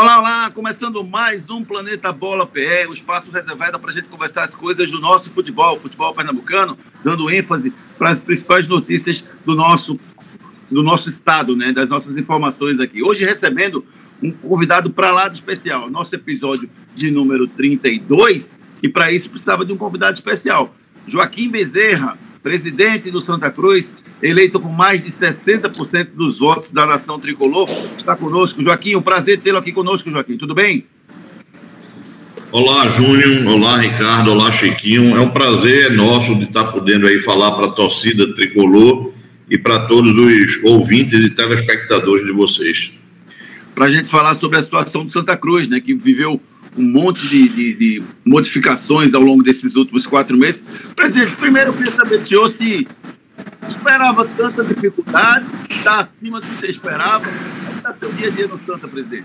Olá, olá! Começando mais um Planeta Bola PE, o espaço reservado para a gente conversar as coisas do nosso futebol, futebol pernambucano, dando ênfase para as principais notícias do nosso, do nosso estado, né, das nossas informações aqui. Hoje recebendo um convidado para lá de especial, nosso episódio de número 32, e para isso precisava de um convidado especial. Joaquim Bezerra, presidente do Santa Cruz, eleito com mais de 60% dos votos da nação tricolor, está conosco. Joaquim, um prazer tê-lo aqui conosco, Joaquim. Tudo bem? Olá, Júnior. Olá, Ricardo. Olá, Chiquinho. É um prazer nosso de estar podendo aí falar para a torcida tricolor e para todos os ouvintes e telespectadores de vocês. Para a gente falar sobre a situação do Santa Cruz, né, que viveu um monte de, de, de, modificações ao longo desses últimos quatro meses. Presidente, primeiro eu queria saber do senhor se esperava tanta dificuldade, está acima do que você esperava. Como está seu dia a dia no Santa, presidente?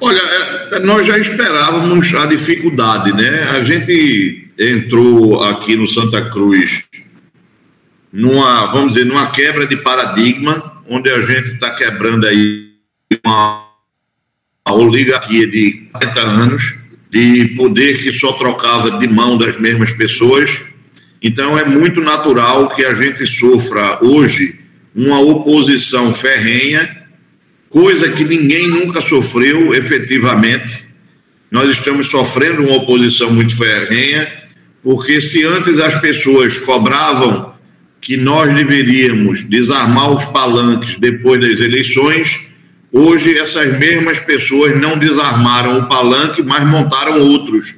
Olha, é, nós já esperávamos a dificuldade, né? A gente entrou aqui no Santa Cruz numa, vamos dizer, numa quebra de paradigma, onde a gente está quebrando aí uma oligarquia de 40 anos, de poder que só trocava de mão das mesmas pessoas então é muito natural que a gente sofra hoje uma oposição ferrenha, coisa que ninguém nunca sofreu efetivamente. Nós estamos sofrendo uma oposição muito ferrenha, porque se antes as pessoas cobravam que nós deveríamos desarmar os palanques depois das eleições, hoje essas mesmas pessoas não desarmaram o palanque, mas montaram outros.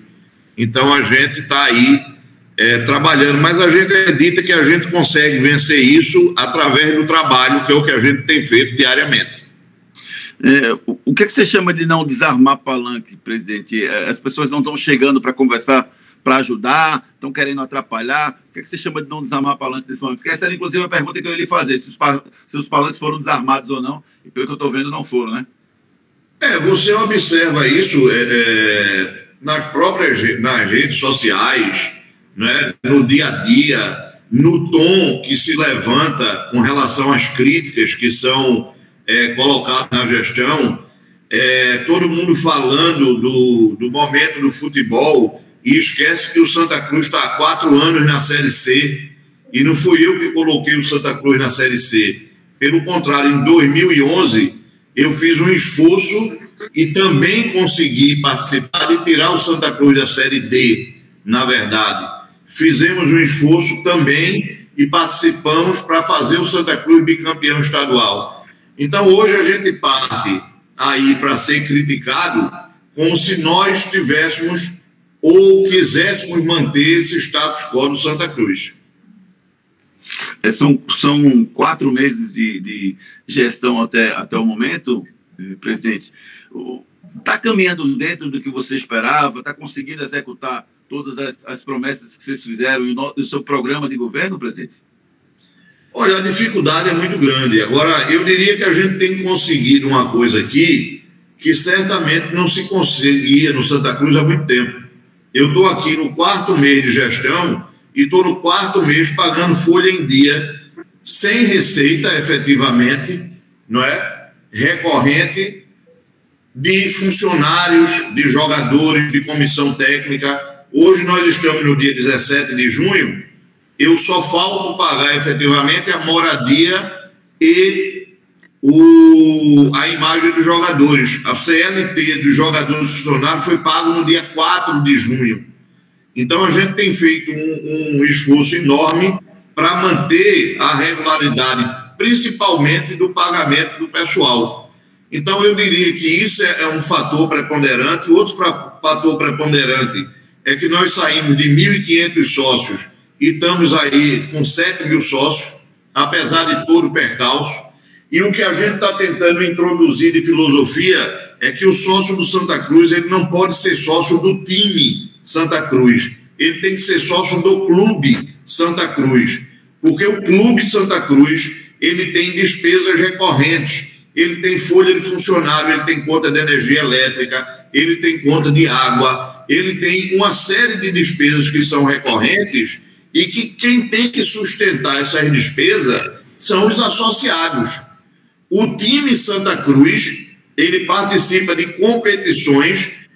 Então a gente está aí é, trabalhando, mas a gente acredita que a gente consegue vencer isso através do trabalho, que é o que a gente tem feito diariamente. É, o que, é que você chama de não desarmar palanque, presidente? É, as pessoas não estão chegando para conversar, para ajudar, estão querendo atrapalhar. O que, é que você chama de não desarmar palanque nesse momento? Porque essa era, inclusive, a pergunta que eu ia lhe fazer: se os, se os palanques foram desarmados ou não, e pelo que eu estou vendo, não foram, né? É, você observa isso é, é, nas próprias nas redes sociais, né, no dia a dia, no tom que se levanta com relação às críticas que são é, colocadas na gestão, é, todo mundo falando do, do momento do futebol e esquece que o Santa Cruz está há quatro anos na Série C e não fui eu que coloquei o Santa Cruz na Série C. Pelo contrário, em 2011 eu fiz um esforço e também consegui participar de tirar o Santa Cruz da Série D, na verdade fizemos um esforço também e participamos para fazer o Santa Cruz bicampeão estadual. Então hoje a gente parte aí para ser criticado como se nós tivéssemos ou quiséssemos manter esse status quo do Santa Cruz. É, são, são quatro meses de, de gestão até, até o momento, eh, presidente. Está caminhando dentro do que você esperava? Está conseguindo executar todas as, as promessas que vocês fizeram e o, o seu programa de governo, presidente? Olha, a dificuldade é muito grande. Agora, eu diria que a gente tem conseguido uma coisa aqui que certamente não se conseguia no Santa Cruz há muito tempo. Eu estou aqui no quarto mês de gestão e estou no quarto mês pagando folha em dia, sem receita efetivamente, não é? Recorrente de funcionários, de jogadores, de comissão técnica Hoje nós estamos no dia 17 de junho, eu só falto pagar efetivamente a moradia e o, a imagem dos jogadores. A CLT dos jogadores funcionários foi pago no dia 4 de junho. Então a gente tem feito um, um esforço enorme para manter a regularidade, principalmente do pagamento do pessoal. Então eu diria que isso é, é um fator preponderante. Outro fator preponderante é que nós saímos de 1.500 sócios e estamos aí com 7 mil sócios, apesar de todo o percalço. E o que a gente está tentando introduzir de filosofia é que o sócio do Santa Cruz ele não pode ser sócio do time Santa Cruz, ele tem que ser sócio do clube Santa Cruz, porque o clube Santa Cruz ele tem despesas recorrentes, ele tem folha de funcionário, ele tem conta de energia elétrica, ele tem conta de água, ele tem uma série de despesas que são recorrentes e que quem tem que sustentar essas despesas são os associados. O time Santa Cruz ele participa de competições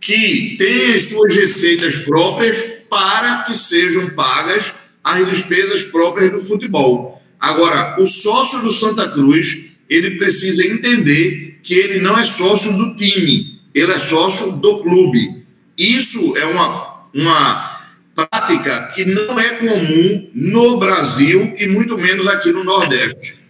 que têm as suas receitas próprias para que sejam pagas as despesas próprias do futebol. Agora, o sócio do Santa Cruz, ele precisa entender que ele não é sócio do time, ele é sócio do clube. Isso é uma, uma prática que não é comum no Brasil e muito menos aqui no Nordeste.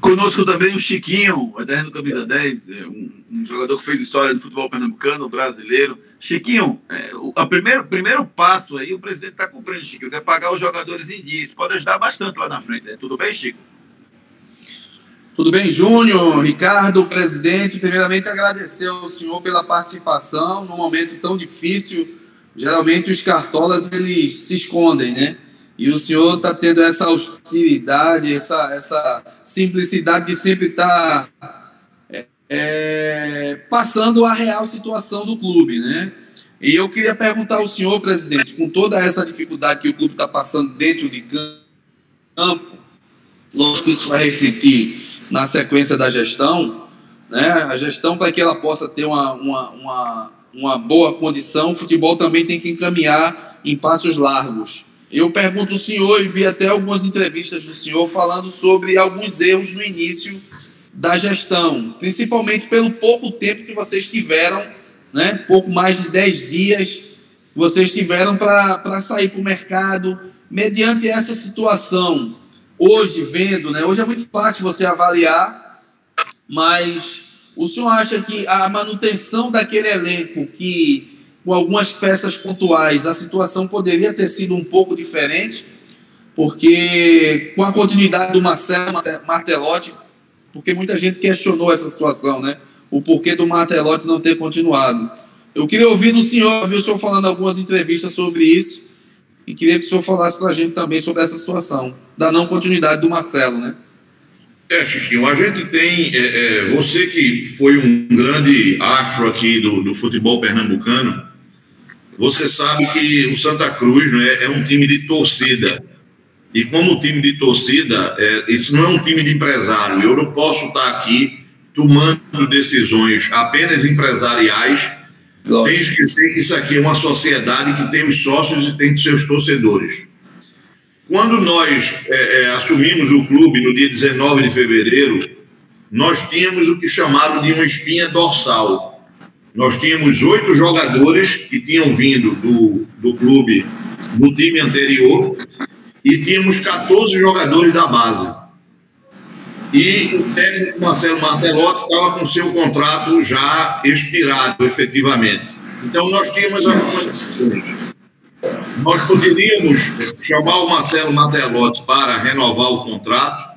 Conosco também o Chiquinho, eterno camisa 10, é, um, jogador que fez história do futebol pernambucano, brasileiro. Chiquinho, é, o primeiro, primeiro passo aí, o presidente está cumprindo, Chiquinho, que é pagar os jogadores em dia. Isso pode ajudar bastante lá na frente. Né? Tudo bem, Chico? Tudo bem, Júnior, Ricardo, presidente. Primeiramente, agradecer ao senhor pela participação num momento tão difícil. Geralmente, os cartolas eles se escondem, né? E o senhor está tendo essa austeridade, essa, essa simplicidade de sempre estar tá, é, é, passando a real situação do clube, né? E eu queria perguntar ao senhor, presidente, com toda essa dificuldade que o clube está passando dentro de campo, lógico que isso vai refletir na sequência da gestão, né? A gestão, para que ela possa ter uma, uma, uma, uma boa condição, o futebol também tem que encaminhar em passos largos. Eu pergunto ao senhor e vi até algumas entrevistas do senhor falando sobre alguns erros no início da gestão, principalmente pelo pouco tempo que vocês tiveram, né? pouco mais de 10 dias vocês tiveram para sair para o mercado. Mediante essa situação, hoje vendo, né? hoje é muito fácil você avaliar, mas o senhor acha que a manutenção daquele elenco que com algumas peças pontuais, a situação poderia ter sido um pouco diferente, porque com a continuidade do Marcelo Martelotti, porque muita gente questionou essa situação, né? O porquê do Martelotti não ter continuado. Eu queria ouvir do senhor, viu o senhor falando algumas entrevistas sobre isso, e queria que o senhor falasse para a gente também sobre essa situação, da não continuidade do Marcelo, né? É, Chiquinho, a gente tem. É, é, você que foi um grande astro aqui do, do futebol pernambucano, você sabe que o Santa Cruz né, é um time de torcida. E como time de torcida, é, isso não é um time de empresário. Eu não posso estar aqui tomando decisões apenas empresariais, Lógico. sem esquecer que isso aqui é uma sociedade que tem os sócios e tem seus torcedores. Quando nós é, é, assumimos o clube no dia 19 de fevereiro, nós tínhamos o que chamaram de uma espinha dorsal nós tínhamos oito jogadores que tinham vindo do, do clube do time anterior e tínhamos 14 jogadores da base. E o técnico Marcelo Martelotti estava com seu contrato já expirado, efetivamente. Então, nós tínhamos algumas decisões. Nós poderíamos chamar o Marcelo Martelotti para renovar o contrato,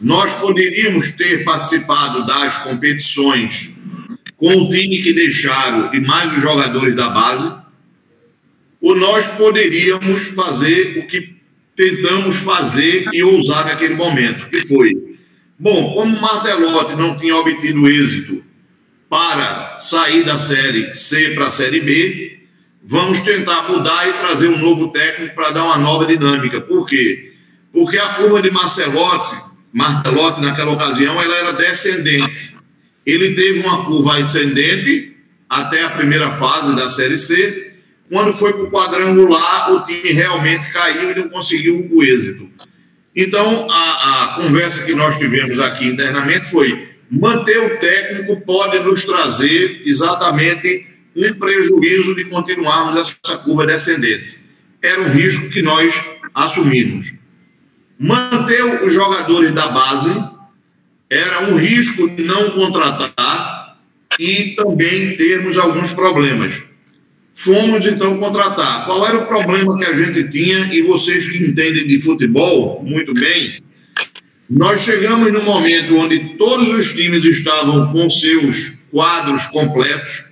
nós poderíamos ter participado das competições com o time que deixaram e mais os jogadores da base, ou nós poderíamos fazer o que tentamos fazer e ousar naquele momento, que foi, bom, como Martelotti não tinha obtido êxito para sair da Série C para a Série B, vamos tentar mudar e trazer um novo técnico para dar uma nova dinâmica. Por quê? Porque a curva de Marcelotti, Martelotti naquela ocasião, ela era descendente. Ele teve uma curva ascendente até a primeira fase da Série C. Quando foi para o quadrangular, o time realmente caiu e não conseguiu o êxito. Então, a, a conversa que nós tivemos aqui internamente foi: manter o técnico pode nos trazer exatamente um prejuízo de continuarmos essa curva descendente. Era um risco que nós assumimos. Manter os jogadores da base era um risco de não contratar e também termos alguns problemas. Fomos então contratar. Qual era o problema que a gente tinha? E vocês que entendem de futebol muito bem, nós chegamos no momento onde todos os times estavam com seus quadros completos,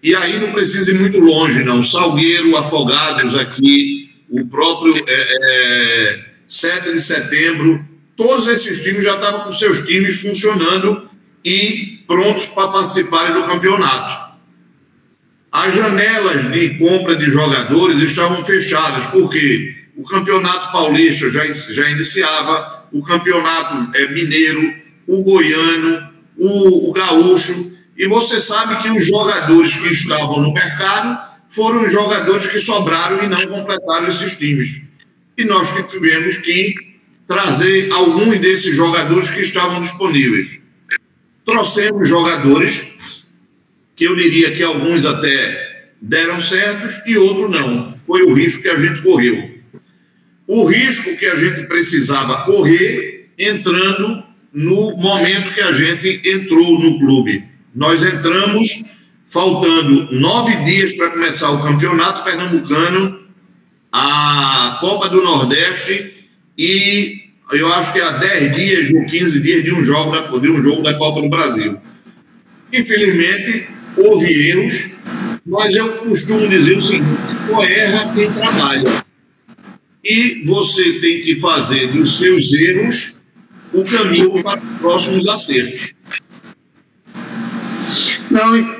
e aí não precisa ir muito longe, não. Salgueiro, Afogados aqui, o próprio é, é, 7 de setembro, todos esses times já estavam com seus times funcionando e prontos para participarem do campeonato. As janelas de compra de jogadores estavam fechadas, porque o Campeonato Paulista já, já iniciava, o Campeonato é, Mineiro, o Goiano, o, o Gaúcho, e você sabe que os jogadores que estavam no mercado foram os jogadores que sobraram e não completaram esses times. E nós que tivemos que trazer alguns desses jogadores que estavam disponíveis. Trouxemos jogadores que eu diria que alguns até deram certos e outros não. Foi o risco que a gente correu. O risco que a gente precisava correr entrando no momento que a gente entrou no clube. Nós entramos faltando nove dias para começar o campeonato pernambucano, a Copa do Nordeste e eu acho que há 10 dias ou 15 dias de um jogo da, de um jogo da Copa do Brasil. Infelizmente, houve erros, mas eu costumo dizer o seguinte: só erra quem trabalha. E você tem que fazer dos seus erros o caminho para os próximos acertos. Não,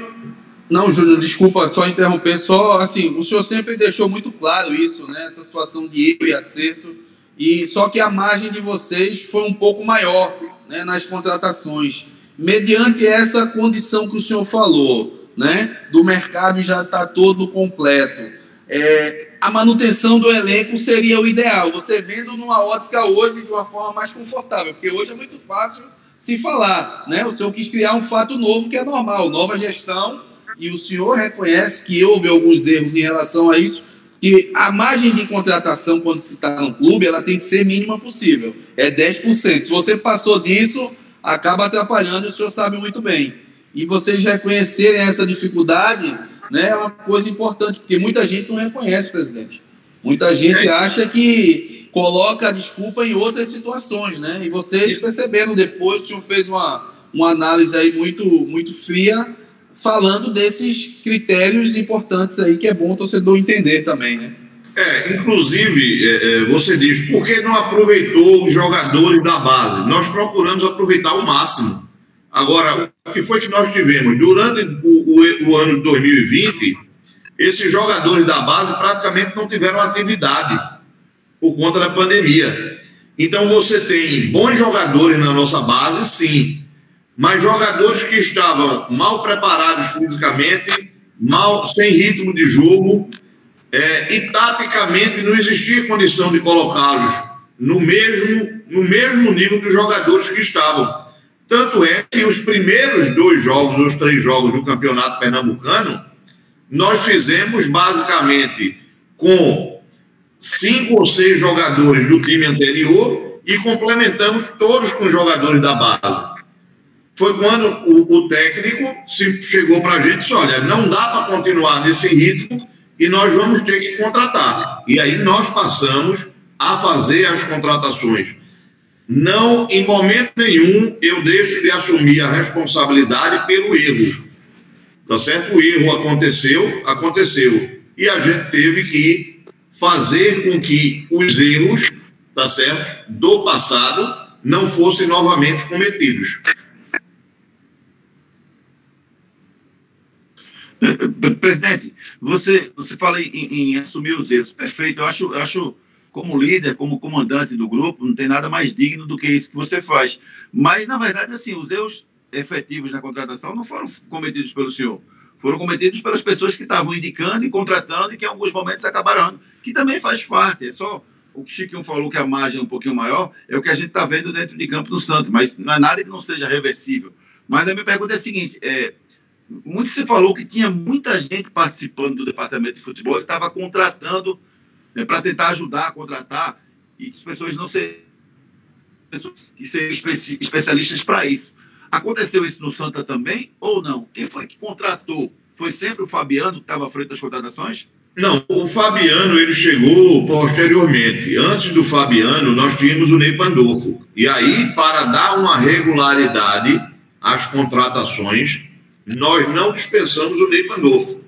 não, Júnior, desculpa só interromper, só assim, o senhor sempre deixou muito claro isso, né? Essa situação de erro e acerto e só que a margem de vocês foi um pouco maior né, nas contratações. Mediante essa condição que o senhor falou, né, do mercado já está todo completo, é, a manutenção do elenco seria o ideal. Você vendo numa ótica hoje de uma forma mais confortável, porque hoje é muito fácil se falar. Né? O senhor quis criar um fato novo que é normal, nova gestão, e o senhor reconhece que houve alguns erros em relação a isso, que a margem de contratação quando se está no clube, ela tem que ser mínima possível. É 10%. Se você passou disso, acaba atrapalhando, e o senhor sabe muito bem. E vocês reconhecerem essa dificuldade né, é uma coisa importante, porque muita gente não reconhece, presidente. Muita gente acha que coloca a desculpa em outras situações, né? E vocês perceberam depois, o senhor fez uma, uma análise aí muito, muito fria falando desses critérios importantes aí que é bom o torcedor entender também, né? É, inclusive, é, é, você diz, por que não aproveitou os jogadores da base? Nós procuramos aproveitar o máximo. Agora, o que foi que nós tivemos? Durante o, o, o ano de 2020, esses jogadores da base praticamente não tiveram atividade por conta da pandemia. Então, você tem bons jogadores na nossa base, sim, mas jogadores que estavam mal preparados fisicamente, mal, sem ritmo de jogo, é, e taticamente não existia condição de colocá-los no mesmo, no mesmo nível que os jogadores que estavam. Tanto é que os primeiros dois jogos, os três jogos do Campeonato Pernambucano, nós fizemos basicamente com cinco ou seis jogadores do time anterior e complementamos todos com jogadores da base foi quando o, o técnico se chegou para a gente e disse: olha, não dá para continuar nesse ritmo e nós vamos ter que contratar. E aí nós passamos a fazer as contratações. Não, em momento nenhum, eu deixo de assumir a responsabilidade pelo erro. Tá certo? O erro aconteceu, aconteceu. E a gente teve que fazer com que os erros, tá certo, do passado não fossem novamente cometidos. Presidente, você, você fala em, em, assumir os erros. Perfeito. Eu acho, eu acho, como líder, como comandante do grupo, não tem nada mais digno do que isso que você faz. Mas, na verdade, assim, os erros efetivos na contratação não foram cometidos pelo senhor. Foram cometidos pelas pessoas que estavam indicando e contratando e que em alguns momentos acabaram, que também faz parte. É só o que o Chiquinho falou que a margem é um pouquinho maior, é o que a gente está vendo dentro de campo do Santos, mas não é nada que não seja reversível. Mas a minha pergunta é a seguinte: é, muito se falou que tinha muita gente participando do departamento de futebol que estava contratando né, para tentar ajudar a contratar e que as pessoas não seriam especialistas para isso. Aconteceu isso no Santa também ou não? Quem foi que contratou? Foi sempre o Fabiano que estava à frente das contratações? Não, o Fabiano ele chegou posteriormente. Antes do Fabiano, nós tínhamos o Ney Pandolfo. E aí, para dar uma regularidade às contratações, nós não dispensamos o Ney Pandolfo.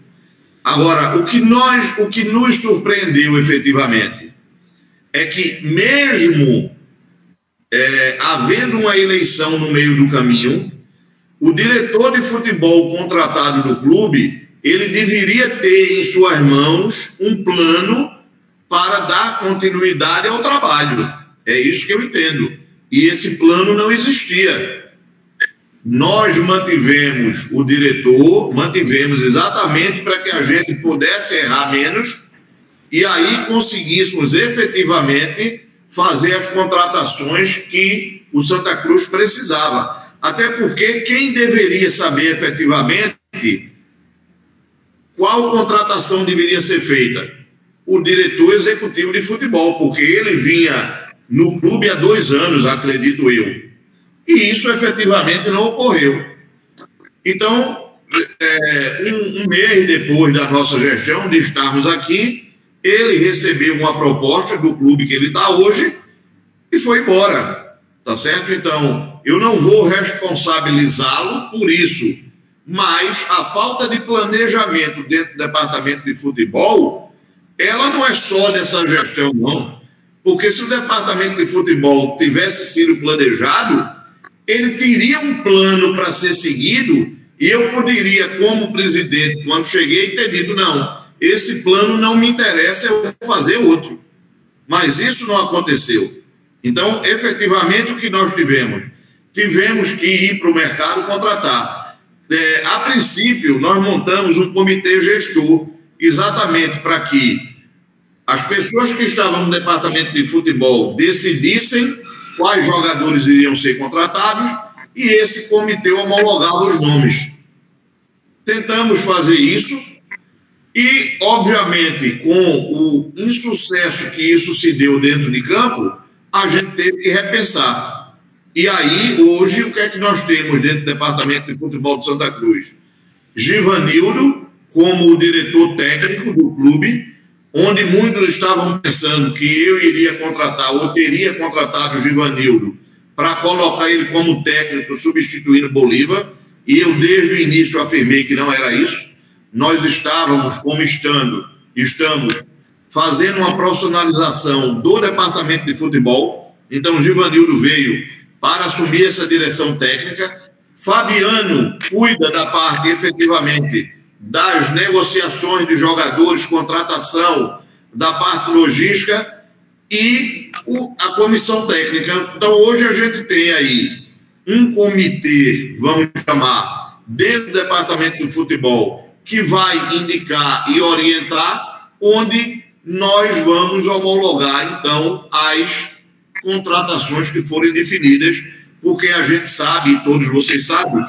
Agora, o que, nós, o que nos surpreendeu efetivamente é que, mesmo é, havendo uma eleição no meio do caminho, o diretor de futebol contratado do clube ele deveria ter em suas mãos um plano para dar continuidade ao trabalho. É isso que eu entendo. E esse plano não existia. Nós mantivemos o diretor, mantivemos exatamente para que a gente pudesse errar menos e aí conseguíssemos efetivamente fazer as contratações que o Santa Cruz precisava. Até porque quem deveria saber efetivamente qual contratação deveria ser feita? O diretor executivo de futebol, porque ele vinha no clube há dois anos, acredito eu. E isso efetivamente não ocorreu. Então, é, um, um mês depois da nossa gestão, de estarmos aqui, ele recebeu uma proposta do clube que ele está hoje e foi embora. Tá certo? Então, eu não vou responsabilizá-lo por isso, mas a falta de planejamento dentro do departamento de futebol, ela não é só dessa gestão, não. Porque se o departamento de futebol tivesse sido planejado, ele teria um plano para ser seguido e eu poderia, como presidente, quando cheguei, ter dito: não, esse plano não me interessa, eu vou fazer outro. Mas isso não aconteceu. Então, efetivamente, o que nós tivemos? Tivemos que ir para o mercado contratar. É, a princípio, nós montamos um comitê gestor, exatamente para que as pessoas que estavam no departamento de futebol decidissem quais jogadores iriam ser contratados e esse comitê homologava os nomes. Tentamos fazer isso e, obviamente, com o insucesso que isso se deu dentro de campo, a gente teve que repensar. E aí, hoje, o que é que nós temos dentro do Departamento de Futebol de Santa Cruz? Givanildo, como o diretor técnico do clube, onde muitos estavam pensando que eu iria contratar ou teria contratado o Givanildo para colocar ele como técnico substituindo Bolívar, e eu desde o início afirmei que não era isso. Nós estávamos como estando, estamos fazendo uma profissionalização do departamento de futebol. Então, Givanildo veio para assumir essa direção técnica. Fabiano cuida da parte, efetivamente, das negociações de jogadores, contratação, da parte logística e o, a comissão técnica. Então, hoje a gente tem aí um comitê, vamos chamar, dentro do departamento de futebol, que vai indicar e orientar, onde nós vamos homologar, então, as contratações que forem definidas, porque a gente sabe, e todos vocês sabem,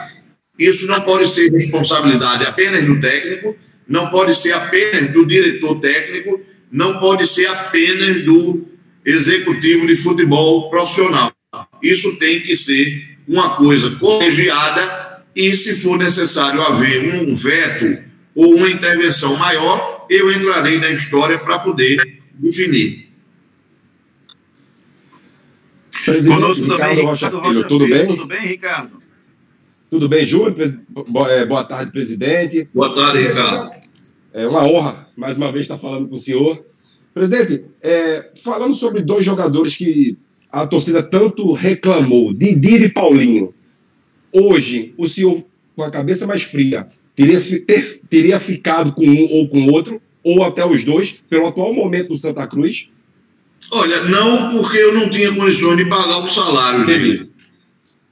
isso não pode ser responsabilidade apenas do técnico, não pode ser apenas do diretor técnico, não pode ser apenas do executivo de futebol profissional. Isso tem que ser uma coisa colegiada e, se for necessário haver um veto ou uma intervenção maior, eu entrarei na história para poder definir. Presidente Conosco Ricardo Rocha Filho, tudo bem? Tudo bem, Ricardo? Tudo bem, Júlio? É, boa tarde, presidente. Boa tarde, Ricardo. É uma honra, mais uma vez, estar falando com o senhor. Presidente, é, falando sobre dois jogadores que a torcida tanto reclamou, Didir e Paulinho. Hoje, o senhor, com a cabeça mais fria, teria, ter, teria ficado com um ou com outro, ou até os dois, pelo atual momento do Santa Cruz? Olha, não porque eu não tinha condições de pagar o salário dele.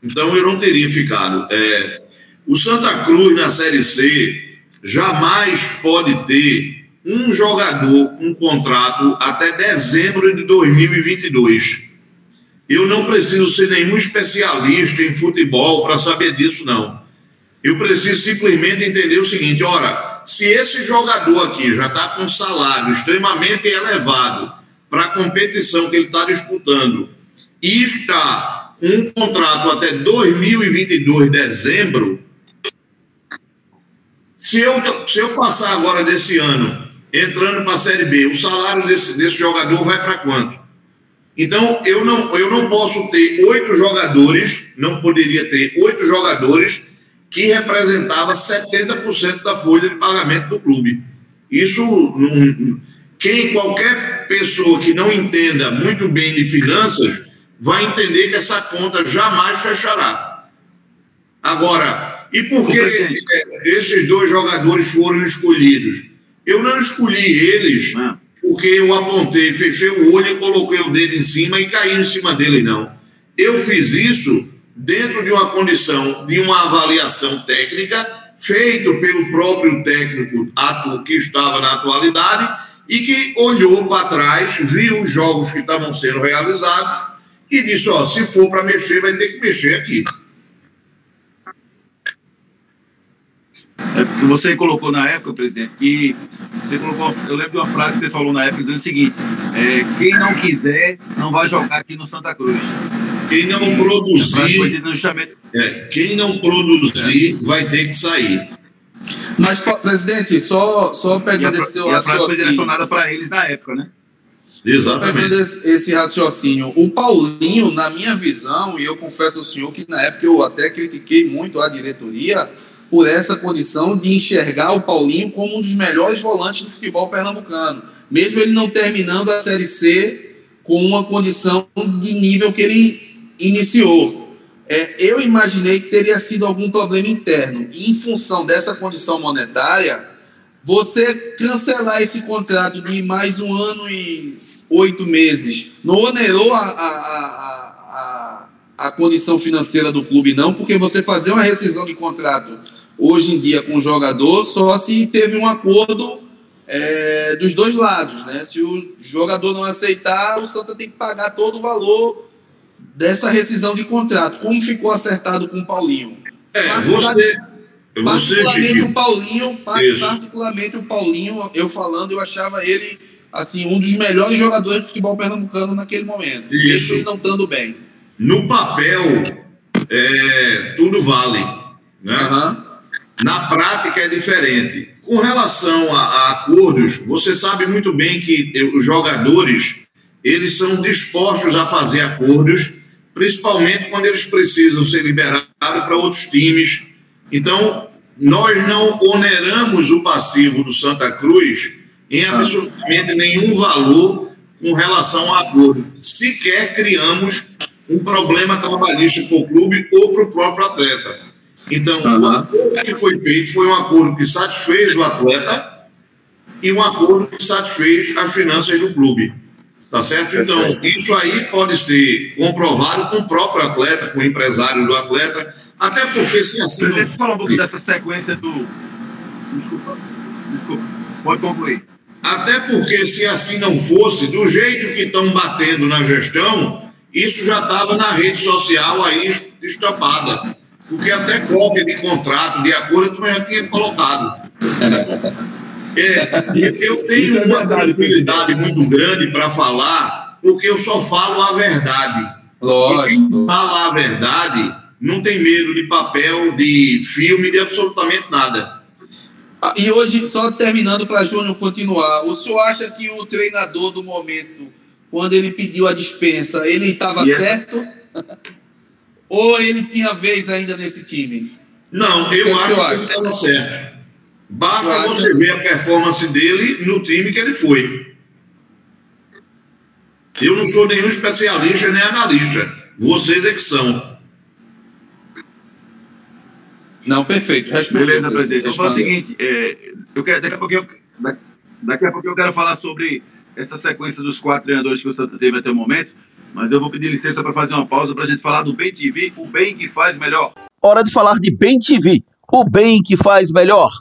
Então eu não teria ficado. É, o Santa Cruz na Série C jamais pode ter um jogador com um contrato até dezembro de 2022. Eu não preciso ser nenhum especialista em futebol para saber disso, não. Eu preciso simplesmente entender o seguinte: ora, se esse jogador aqui já está com um salário extremamente elevado para a competição que ele está disputando e está um contrato até 2022, dezembro, se eu, se eu passar agora desse ano, entrando para a Série B, o salário desse, desse jogador vai para quanto? Então, eu não, eu não posso ter oito jogadores, não poderia ter oito jogadores que representava 70% da folha de pagamento do clube. Isso, quem, qualquer pessoa que não entenda muito bem de finanças, vai entender que essa conta jamais fechará. Agora, e por que esses dois jogadores foram escolhidos? Eu não escolhi eles ah. porque eu apontei, fechei o olho e coloquei o dedo em cima e caí em cima dele, não. Eu fiz isso dentro de uma condição de uma avaliação técnica feito pelo próprio técnico que estava na atualidade e que olhou para trás, viu os jogos que estavam sendo realizados e disse: Ó, se for para mexer, vai ter que mexer aqui. É, você colocou na época, presidente, que você colocou, eu lembro de uma frase que você falou na época dizendo o seguinte: é, quem não quiser não vai jogar aqui no Santa Cruz. Quem não produzir, é, quem não produzir vai ter que sair. Mas, presidente, só, só pegando e a, esse e a raciocínio. foi direcionada para eles na época, né? Exatamente. Esse, esse raciocínio. O Paulinho, na minha visão, e eu confesso ao senhor que na época eu até critiquei muito a diretoria por essa condição de enxergar o Paulinho como um dos melhores volantes do futebol pernambucano. Mesmo ele não terminando a Série C com uma condição de nível que ele iniciou. É, eu imaginei que teria sido algum problema interno. E em função dessa condição monetária, você cancelar esse contrato de mais um ano e oito meses não onerou a, a, a, a, condição financeira do clube, não, porque você fazer uma rescisão de contrato hoje em dia com o jogador só se teve um acordo é, dos dois lados, né? Se o jogador não aceitar, o Santa tem que pagar todo o valor dessa rescisão de contrato. Como ficou acertado com o Paulinho? É, você, particularmente o Paulinho, particularmente o Paulinho, eu falando, eu achava ele assim um dos melhores jogadores de futebol pernambucano naquele momento. Isso ele não estando bem. No papel, é, tudo vale, né? Uhum. Na prática é diferente. Com relação a, a acordos, você sabe muito bem que os jogadores eles são dispostos a fazer acordos principalmente quando eles precisam ser liberados para outros times. Então, nós não oneramos o passivo do Santa Cruz em absolutamente nenhum valor com relação a acordo. Sequer criamos um problema trabalhista para o clube ou para o próprio atleta. Então, uhum. o acordo que foi feito foi um acordo que satisfez o atleta e um acordo que satisfez as finanças do clube. Tá certo? Então, isso aí pode ser comprovado com o próprio atleta, com o empresário do atleta, até porque se assim. Você não... fala um pouco dessa sequência do. Desculpa, desculpa, pode concluir. Até porque se assim não fosse, do jeito que estão batendo na gestão, isso já estava na rede social aí estampada. Porque até cópia de contrato, de acordo, tu já tinha colocado. É, eu tenho é uma tranquilidade muito grande para falar, porque eu só falo a verdade. Lógico. E quem fala a verdade não tem medo de papel, de filme, de absolutamente nada. Ah, e hoje, só terminando para Júnior continuar, o senhor acha que o treinador do momento, quando ele pediu a dispensa, ele estava yeah. certo? Ou ele tinha vez ainda nesse time? Não, eu acho que ele estava certo. Basta você ver a performance dele no time que ele foi. Eu não sou nenhum especialista nem analista. Vocês é que são. Não, perfeito. Responde, Beleza, presidente. Então, o seguinte, é, eu quero, daqui, a eu, daqui a pouco eu quero falar sobre essa sequência dos quatro treinadores que o Santa teve até o momento, mas eu vou pedir licença para fazer uma pausa para a gente falar do Bem TV, o bem que faz melhor. Hora de falar de Bem TV, o bem que faz melhor.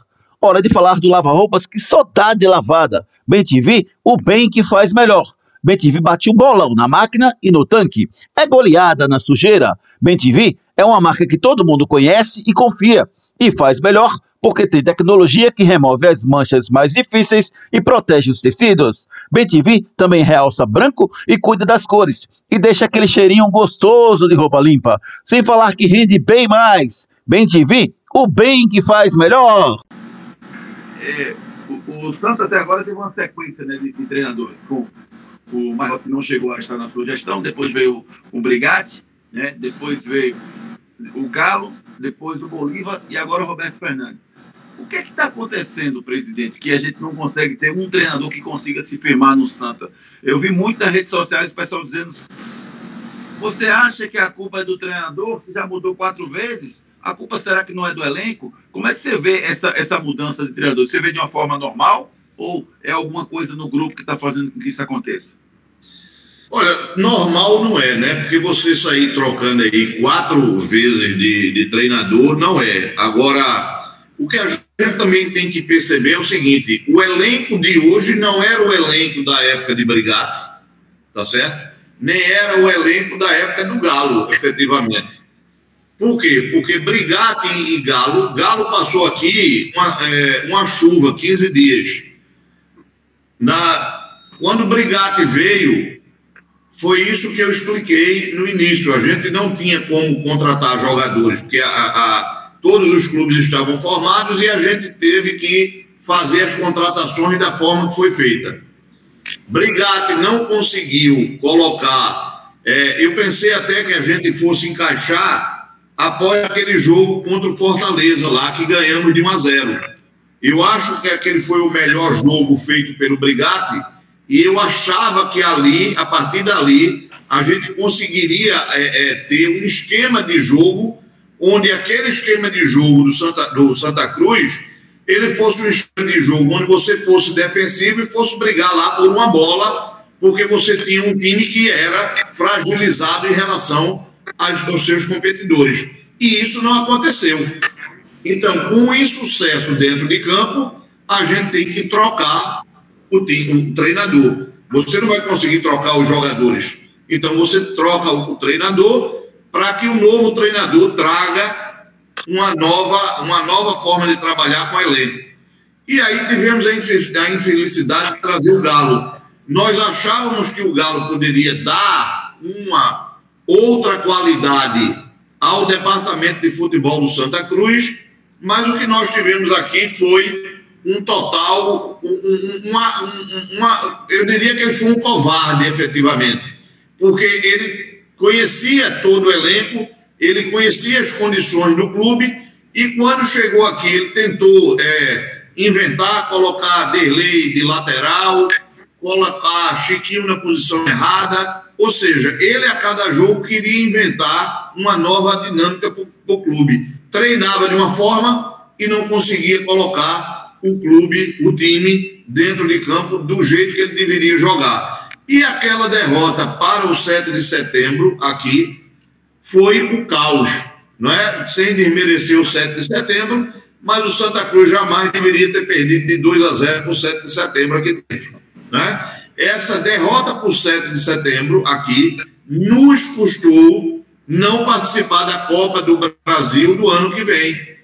Hora de falar do lava-roupas que só dá de lavada. Bem TV, o bem que faz melhor. Bem TV bate o bolão na máquina e no tanque. É goleada na sujeira. Bem TV é uma marca que todo mundo conhece e confia. E faz melhor porque tem tecnologia que remove as manchas mais difíceis e protege os tecidos. Bem TV também realça branco e cuida das cores. E deixa aquele cheirinho gostoso de roupa limpa. Sem falar que rende bem mais. Bem TV, o bem que faz melhor é, o, o, Santos até agora teve uma sequência né, de, de treinadores. Com o Marcos que não chegou a estar na sua gestão, depois veio o Brigatti, né, depois veio o Galo, depois o Bolívar e agora o Roberto Fernandes. O que é está acontecendo, presidente, que a gente não consegue ter um treinador que consiga se firmar no Santa? Eu vi muito nas redes sociais o pessoal dizendo: você acha que a culpa é do treinador? Você já mudou quatro vezes? A culpa será que não é do elenco? Como é que você vê essa, essa mudança de treinador? Você vê de uma forma normal ou é alguma coisa no grupo que está fazendo com que isso aconteça? Olha, normal não é, né? Porque você sair trocando aí quatro vezes de, de treinador não é. Agora, o que a gente também tem que perceber é o seguinte: o elenco de hoje não era o elenco da época de Brigatti, tá certo? Nem era o elenco da época do Galo, efetivamente. Por quê? Porque Brigatti e Galo, Galo passou aqui uma, é, uma chuva, 15 dias. Na, quando Brigatti veio, foi isso que eu expliquei no início. A gente não tinha como contratar jogadores, porque a, a, todos os clubes estavam formados e a gente teve que fazer as contratações da forma que foi feita. Brigatti não conseguiu colocar. É, eu pensei até que a gente fosse encaixar após aquele jogo contra o Fortaleza lá, que ganhamos de 1 a 0. Eu acho que aquele foi o melhor jogo feito pelo Brigatti e eu achava que ali, a partir dali, a gente conseguiria é, é, ter um esquema de jogo onde aquele esquema de jogo do Santa, do Santa Cruz ele fosse um esquema de jogo onde você fosse defensivo e fosse brigar lá por uma bola, porque você tinha um time que era fragilizado em relação aos seus competidores. E isso não aconteceu. Então, com o insucesso dentro de campo, a gente tem que trocar o, o treinador. Você não vai conseguir trocar os jogadores. Então você troca o treinador para que o novo treinador traga uma nova, uma nova forma de trabalhar com o elenco. E aí tivemos a infelicidade de trazer o Galo. Nós achávamos que o Galo poderia dar uma outra qualidade ao departamento de futebol do Santa Cruz, mas o que nós tivemos aqui foi um total, uma, uma, eu diria que ele foi um covarde, efetivamente, porque ele conhecia todo o elenco, ele conhecia as condições do clube, e quando chegou aqui, ele tentou é, inventar, colocar Derlei de lateral, colocar Chiquinho na posição errada, ou seja, ele a cada jogo queria inventar uma nova dinâmica para o clube. Treinava de uma forma e não conseguia colocar o clube, o time, dentro de campo do jeito que ele deveria jogar. E aquela derrota para o 7 de setembro, aqui, foi o caos, não é? Sem desmerecer o 7 de setembro, mas o Santa Cruz jamais deveria ter perdido de 2 a 0 para o 7 de setembro aqui dentro, né? Essa derrota para o 7 de setembro aqui nos custou não participar da Copa do Brasil do ano que vem.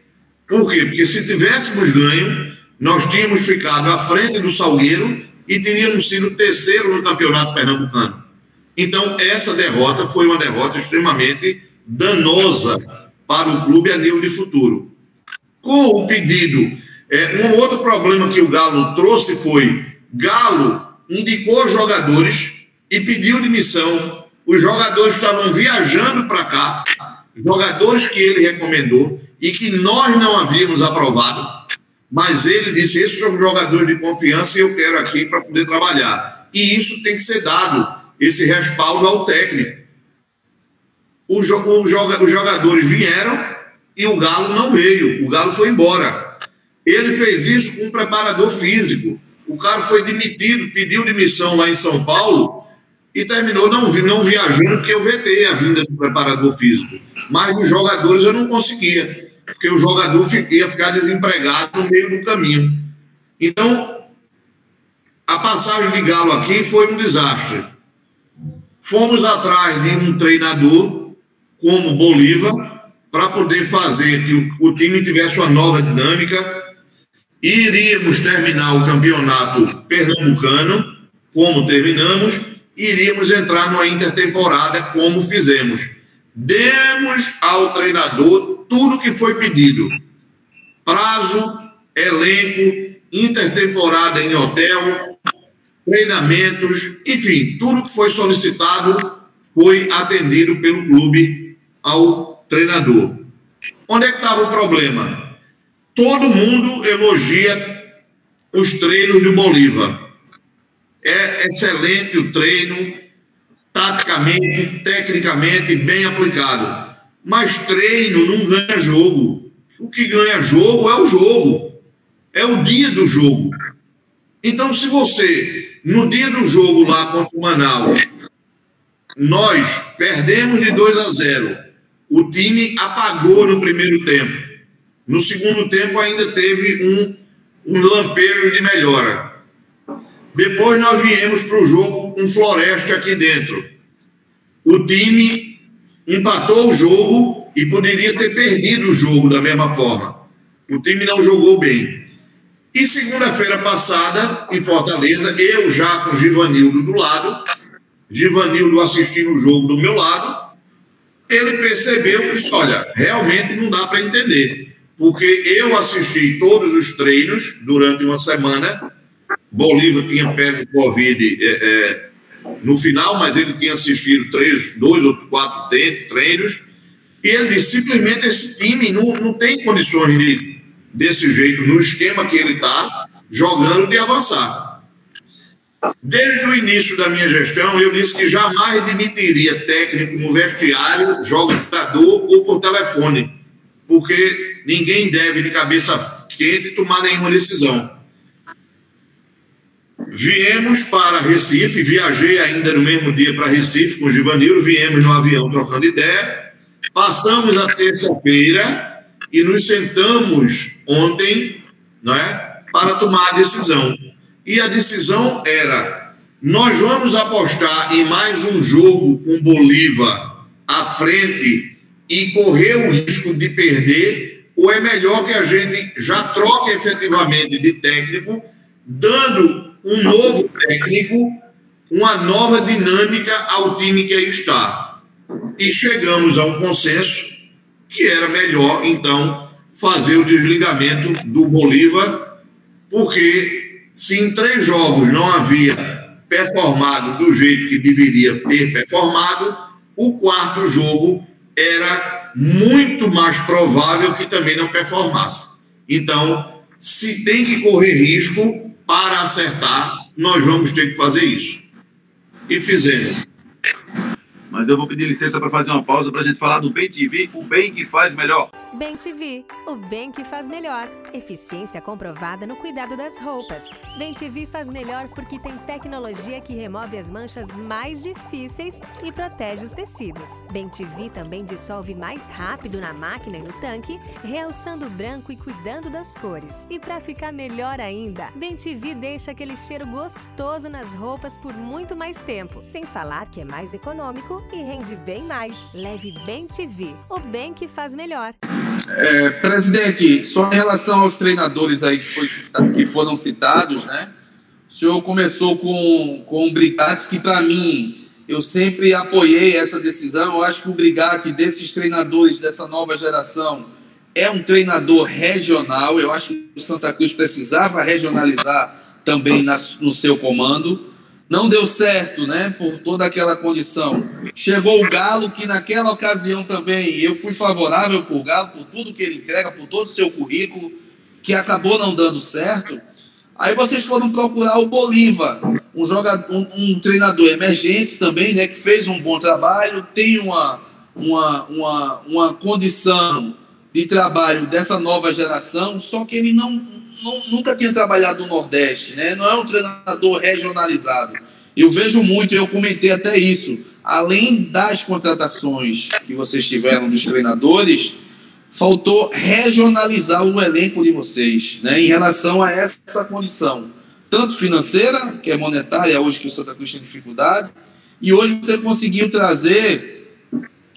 Por quê? Porque se tivéssemos ganho, nós tínhamos ficado à frente do Salgueiro e teríamos sido terceiro no campeonato pernambucano. Então, essa derrota foi uma derrota extremamente danosa para o clube a nível de futuro. Com o pedido, é, um outro problema que o Galo trouxe foi: Galo indicou jogadores e pediu demissão. Os jogadores estavam viajando para cá, jogadores que ele recomendou e que nós não havíamos aprovado mas ele disse: esses são jogadores de confiança e eu quero aqui para poder trabalhar. E isso tem que ser dado, esse respaldo ao técnico. Os jogadores vieram e o Galo não veio, o Galo foi embora. Ele fez isso com um preparador físico. O cara foi demitido, pediu demissão lá em São Paulo e terminou não, não viajando, porque eu vetei a vinda do preparador físico. Mas os jogadores eu não conseguia porque o jogador ia ficar desempregado no meio do caminho. Então, a passagem de Galo aqui foi um desastre. Fomos atrás de um treinador como Bolívar para poder fazer que o, time tivesse uma nova dinâmica. Iríamos terminar o campeonato pernambucano, como terminamos, iríamos entrar numa intertemporada, como fizemos. Demos ao treinador tudo que foi pedido. Prazo, elenco, intertemporada em hotel, treinamentos, enfim, tudo que foi solicitado foi atendido pelo clube ao treinador. Onde é que estava o problema? Todo mundo elogia os treinos do Bolívar. É excelente o treino, taticamente, tecnicamente, bem aplicado. Mas treino não ganha jogo. O que ganha jogo é o jogo. É o dia do jogo. Então, se você, no dia do jogo lá contra o Manaus, nós perdemos de 2 a 0, o time apagou no primeiro tempo. No segundo tempo, ainda teve um, um lampejo de melhora. Depois, nós viemos para o jogo com Floresta aqui dentro. O time empatou o jogo e poderia ter perdido o jogo da mesma forma. O time não jogou bem. E segunda-feira passada, em Fortaleza, eu já com Givanildo do lado, Givanildo assistindo o jogo do meu lado, ele percebeu e disse: olha, realmente não dá para entender. Porque eu assisti todos os treinos durante uma semana. Bolívar tinha pego Covid é, é, no final, mas ele tinha assistido três, dois ou quatro treinos. E ele disse: simplesmente esse time não, não tem condições de desse jeito, no esquema que ele está, jogando de avançar. Desde o início da minha gestão, eu disse que jamais demitiria técnico no vestiário, jogador ou por telefone, porque ninguém deve, de cabeça quente, tomar nenhuma decisão. Viemos para Recife, viajei ainda no mesmo dia para Recife com o Givanildo, viemos no avião trocando ideia, passamos a terça-feira e nos sentamos ontem não é, para tomar a decisão. E a decisão era: nós vamos apostar em mais um jogo com Bolívar à frente e correr o risco de perder, ou é melhor que a gente já troque efetivamente de técnico, dando um novo técnico, uma nova dinâmica ao time que aí está. E chegamos a um consenso que era melhor, então, fazer o desligamento do Bolívar, porque se em três jogos não havia performado do jeito que deveria ter performado, o quarto jogo era muito mais provável que também não performasse. Então, se tem que correr risco para acertar, nós vamos ter que fazer isso. E fizemos mas eu vou pedir licença para fazer uma pausa para a gente falar do Bem TV, o bem que faz melhor. Bem TV, o bem que faz melhor. Eficiência comprovada no cuidado das roupas. Bem TV faz melhor porque tem tecnologia que remove as manchas mais difíceis e protege os tecidos. Bem TV também dissolve mais rápido na máquina e no tanque, realçando o branco e cuidando das cores. E para ficar melhor ainda, Bem TV deixa aquele cheiro gostoso nas roupas por muito mais tempo, sem falar que é mais econômico e rende bem mais. Leve Bem TV, o bem que faz melhor. É, presidente, só em relação aos treinadores aí que, foi, que foram citados, né? O senhor começou com, com o Brigatti, que para mim, eu sempre apoiei essa decisão. Eu acho que o Brigatti, desses treinadores dessa nova geração, é um treinador regional. Eu acho que o Santa Cruz precisava regionalizar também na, no seu comando. Não deu certo, né? Por toda aquela condição. Chegou o Galo, que naquela ocasião também eu fui favorável por Galo, por tudo que ele entrega, por todo o seu currículo, que acabou não dando certo. Aí vocês foram procurar o Bolívar, um, jogador, um, um treinador emergente também, né? Que fez um bom trabalho, tem uma, uma, uma, uma condição de trabalho dessa nova geração, só que ele não, nunca tinha trabalhado no Nordeste, né? Não é um treinador regionalizado. Eu vejo muito, eu comentei até isso. Além das contratações que vocês tiveram dos treinadores, faltou regionalizar o elenco de vocês, né? Em relação a essa condição, tanto financeira, que é monetária hoje que o Santa Cruz tem dificuldade, e hoje você conseguiu trazer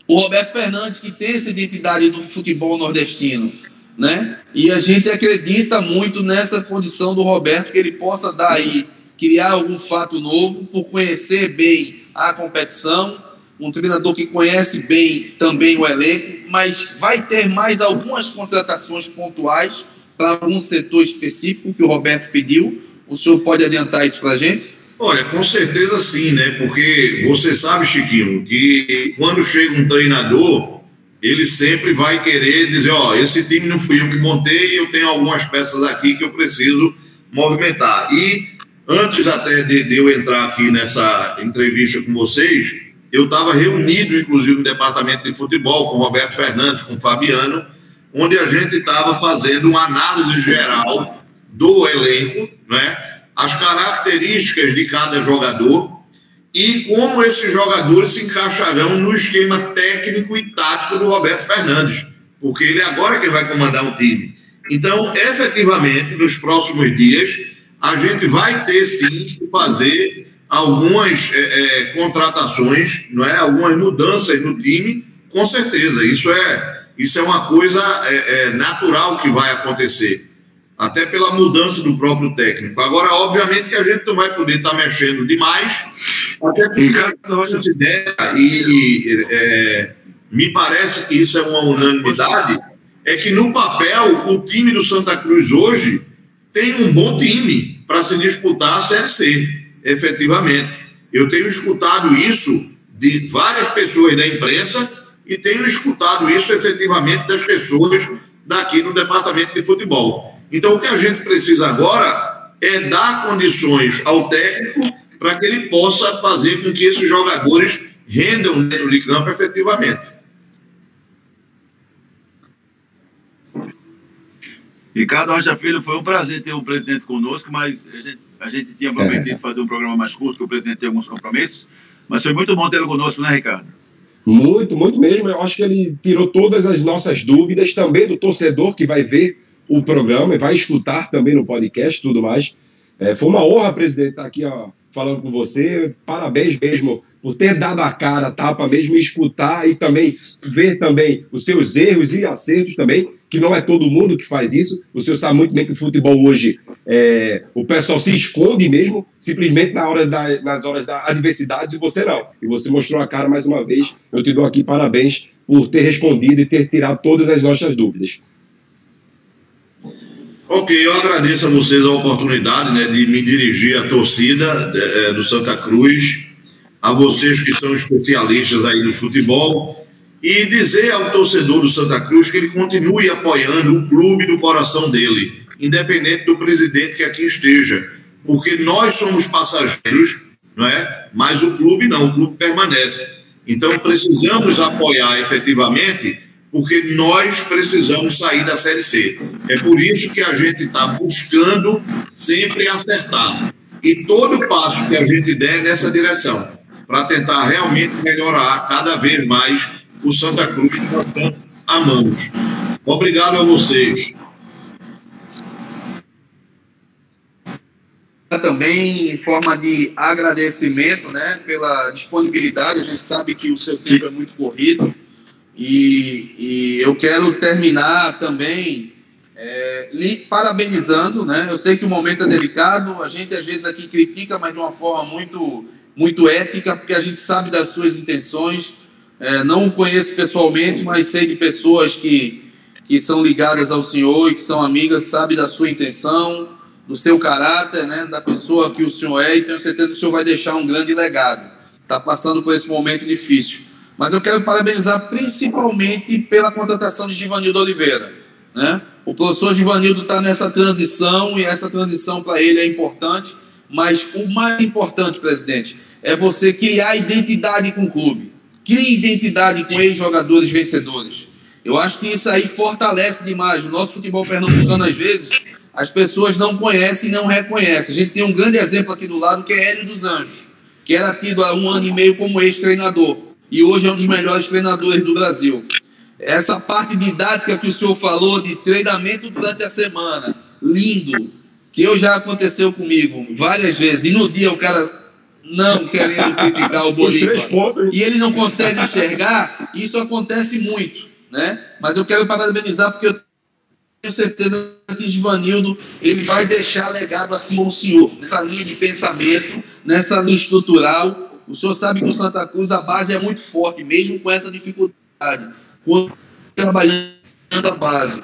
o Roberto Fernandes, que tem essa identidade do futebol nordestino né? E a gente acredita muito nessa condição do Roberto que ele possa dar aí criar algum fato novo por conhecer bem a competição, um treinador que conhece bem também o elenco, mas vai ter mais algumas contratações pontuais para algum setor específico que o Roberto pediu. O senhor pode adiantar isso para a gente? Olha, com certeza sim, né? Porque você sabe, Chiquinho, que quando chega um treinador, ele sempre vai querer dizer, ó, oh, esse time não fui eu que montei, eu tenho algumas peças aqui que eu preciso movimentar. E antes até de, de eu entrar aqui nessa entrevista com vocês, eu estava reunido, inclusive, no departamento de futebol, com Roberto Fernandes, com Fabiano, onde a gente estava fazendo uma análise geral do elenco, né? as características de cada jogador e como esses jogadores se encaixarão no esquema técnico e tático do Roberto Fernandes, porque ele agora é que vai comandar o time. Então, efetivamente, nos próximos dias, a gente vai ter sim que fazer algumas é, é, contratações, não é? algumas mudanças no time, com certeza. Isso é, isso é uma coisa é, é natural que vai acontecer até pela mudança do próprio técnico. Agora, obviamente que a gente não vai poder estar mexendo demais, até porque a nossa ideia, e é, me parece que isso é uma unanimidade, é que no papel o time do Santa Cruz hoje tem um bom time para se disputar a Série C, efetivamente. Eu tenho escutado isso de várias pessoas da imprensa e tenho escutado isso efetivamente das pessoas daqui no departamento de futebol. Então, o que a gente precisa agora é dar condições ao técnico para que ele possa fazer com que esses jogadores rendam dentro de campo efetivamente. Ricardo Rocha Filho, foi um prazer ter o presidente conosco, mas a gente, a gente tinha prometido é. fazer um programa mais curto, que o presidente tem alguns compromissos, mas foi muito bom tê-lo conosco, né, Ricardo? Muito, muito mesmo. Eu acho que ele tirou todas as nossas dúvidas, também do torcedor que vai ver o programa e vai escutar também no podcast tudo mais. É, foi uma honra, presidente, estar aqui ó, falando com você. Parabéns mesmo por ter dado a cara, a tapa mesmo, escutar e também ver também os seus erros e acertos também, que não é todo mundo que faz isso. O senhor sabe muito bem que o futebol hoje, é, o pessoal se esconde mesmo, simplesmente na hora da, nas horas da adversidade, e você não. E você mostrou a cara mais uma vez. Eu te dou aqui parabéns por ter respondido e ter tirado todas as nossas dúvidas. Ok, eu agradeço a vocês a oportunidade né, de me dirigir à torcida é, do Santa Cruz, a vocês que são especialistas aí do futebol, e dizer ao torcedor do Santa Cruz que ele continue apoiando o clube do coração dele, independente do presidente que aqui esteja, porque nós somos passageiros, não é? mas o clube não, o clube permanece. Então precisamos apoiar efetivamente porque nós precisamos sair da Série C. É por isso que a gente está buscando sempre acertar. E todo passo que a gente der nessa direção, para tentar realmente melhorar cada vez mais o Santa Cruz que nós tanto amamos. Obrigado a vocês. Também em forma de agradecimento né, pela disponibilidade, a gente sabe que o seu tempo é muito corrido e, e eu quero terminar também é, lhe parabenizando, né? Eu sei que o momento é delicado, a gente às vezes aqui critica, mas de uma forma muito, muito ética, porque a gente sabe das suas intenções. É, não o conheço pessoalmente, mas sei de pessoas que, que são ligadas ao senhor e que são amigas, sabe da sua intenção, do seu caráter, né? Da pessoa que o senhor é, e tenho certeza que o senhor vai deixar um grande legado. Está passando por esse momento difícil. Mas eu quero parabenizar principalmente pela contratação de Givanildo Oliveira. Né? O professor Givanildo está nessa transição e essa transição para ele é importante, mas o mais importante, presidente, é você criar identidade com o clube. Crie identidade com ex-jogadores vencedores. Eu acho que isso aí fortalece demais. O nosso futebol pernambucano, às vezes, as pessoas não conhecem e não reconhecem. A gente tem um grande exemplo aqui do lado, que é Hélio dos Anjos, que era tido há um ano e meio como ex-treinador e hoje é um dos melhores treinadores do Brasil. Essa parte didática que o senhor falou de treinamento durante a semana, lindo, que eu já aconteceu comigo várias vezes, e no dia o cara não querendo criticar o Bolívar e ele não consegue enxergar, isso acontece muito, né? Mas eu quero parabenizar porque eu tenho certeza que Givanildo ele vai deixar legado assim ao senhor, nessa linha de pensamento, nessa linha estrutural o senhor sabe que o Santa Cruz a base é muito forte, mesmo com essa dificuldade. Quando trabalhando a base,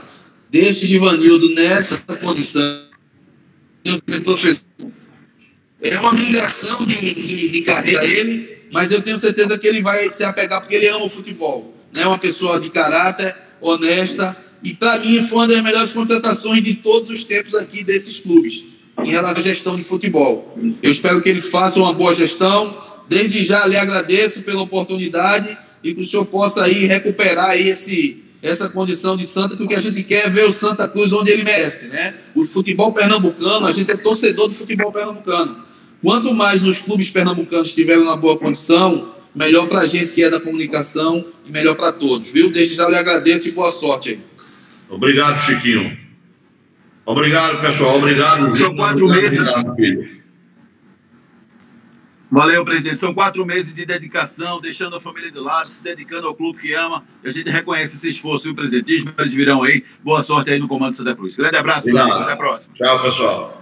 deixe Givanildo nessa condição. É uma migração de, de, de carreira ele, mas eu tenho certeza que ele vai se apegar porque ele ama o futebol. É né? uma pessoa de caráter, honesta, e para mim foi uma das melhores contratações de todos os tempos aqui desses clubes, em relação à gestão de futebol. Eu espero que ele faça uma boa gestão, Desde já lhe agradeço pela oportunidade e que o senhor possa aí recuperar aí esse, essa condição de Santa, porque a gente quer ver o Santa Cruz onde ele merece, né? O futebol pernambucano, a gente é torcedor do futebol pernambucano. Quanto mais os clubes pernambucanos estiverem na boa condição, melhor para a gente que é da comunicação e melhor para todos, viu? Desde já lhe agradeço e boa sorte aí. Obrigado, Chiquinho. Obrigado, pessoal. Obrigado. São quatro meses. Obrigado, Valeu, presidente. São quatro meses de dedicação, deixando a família de lado, se dedicando ao clube que ama. E a gente reconhece esse esforço e o presentismo. Eles virão aí. Boa sorte aí no comando Santa Cruz. Grande abraço, Obrigado. Até a próxima. Tchau, pessoal.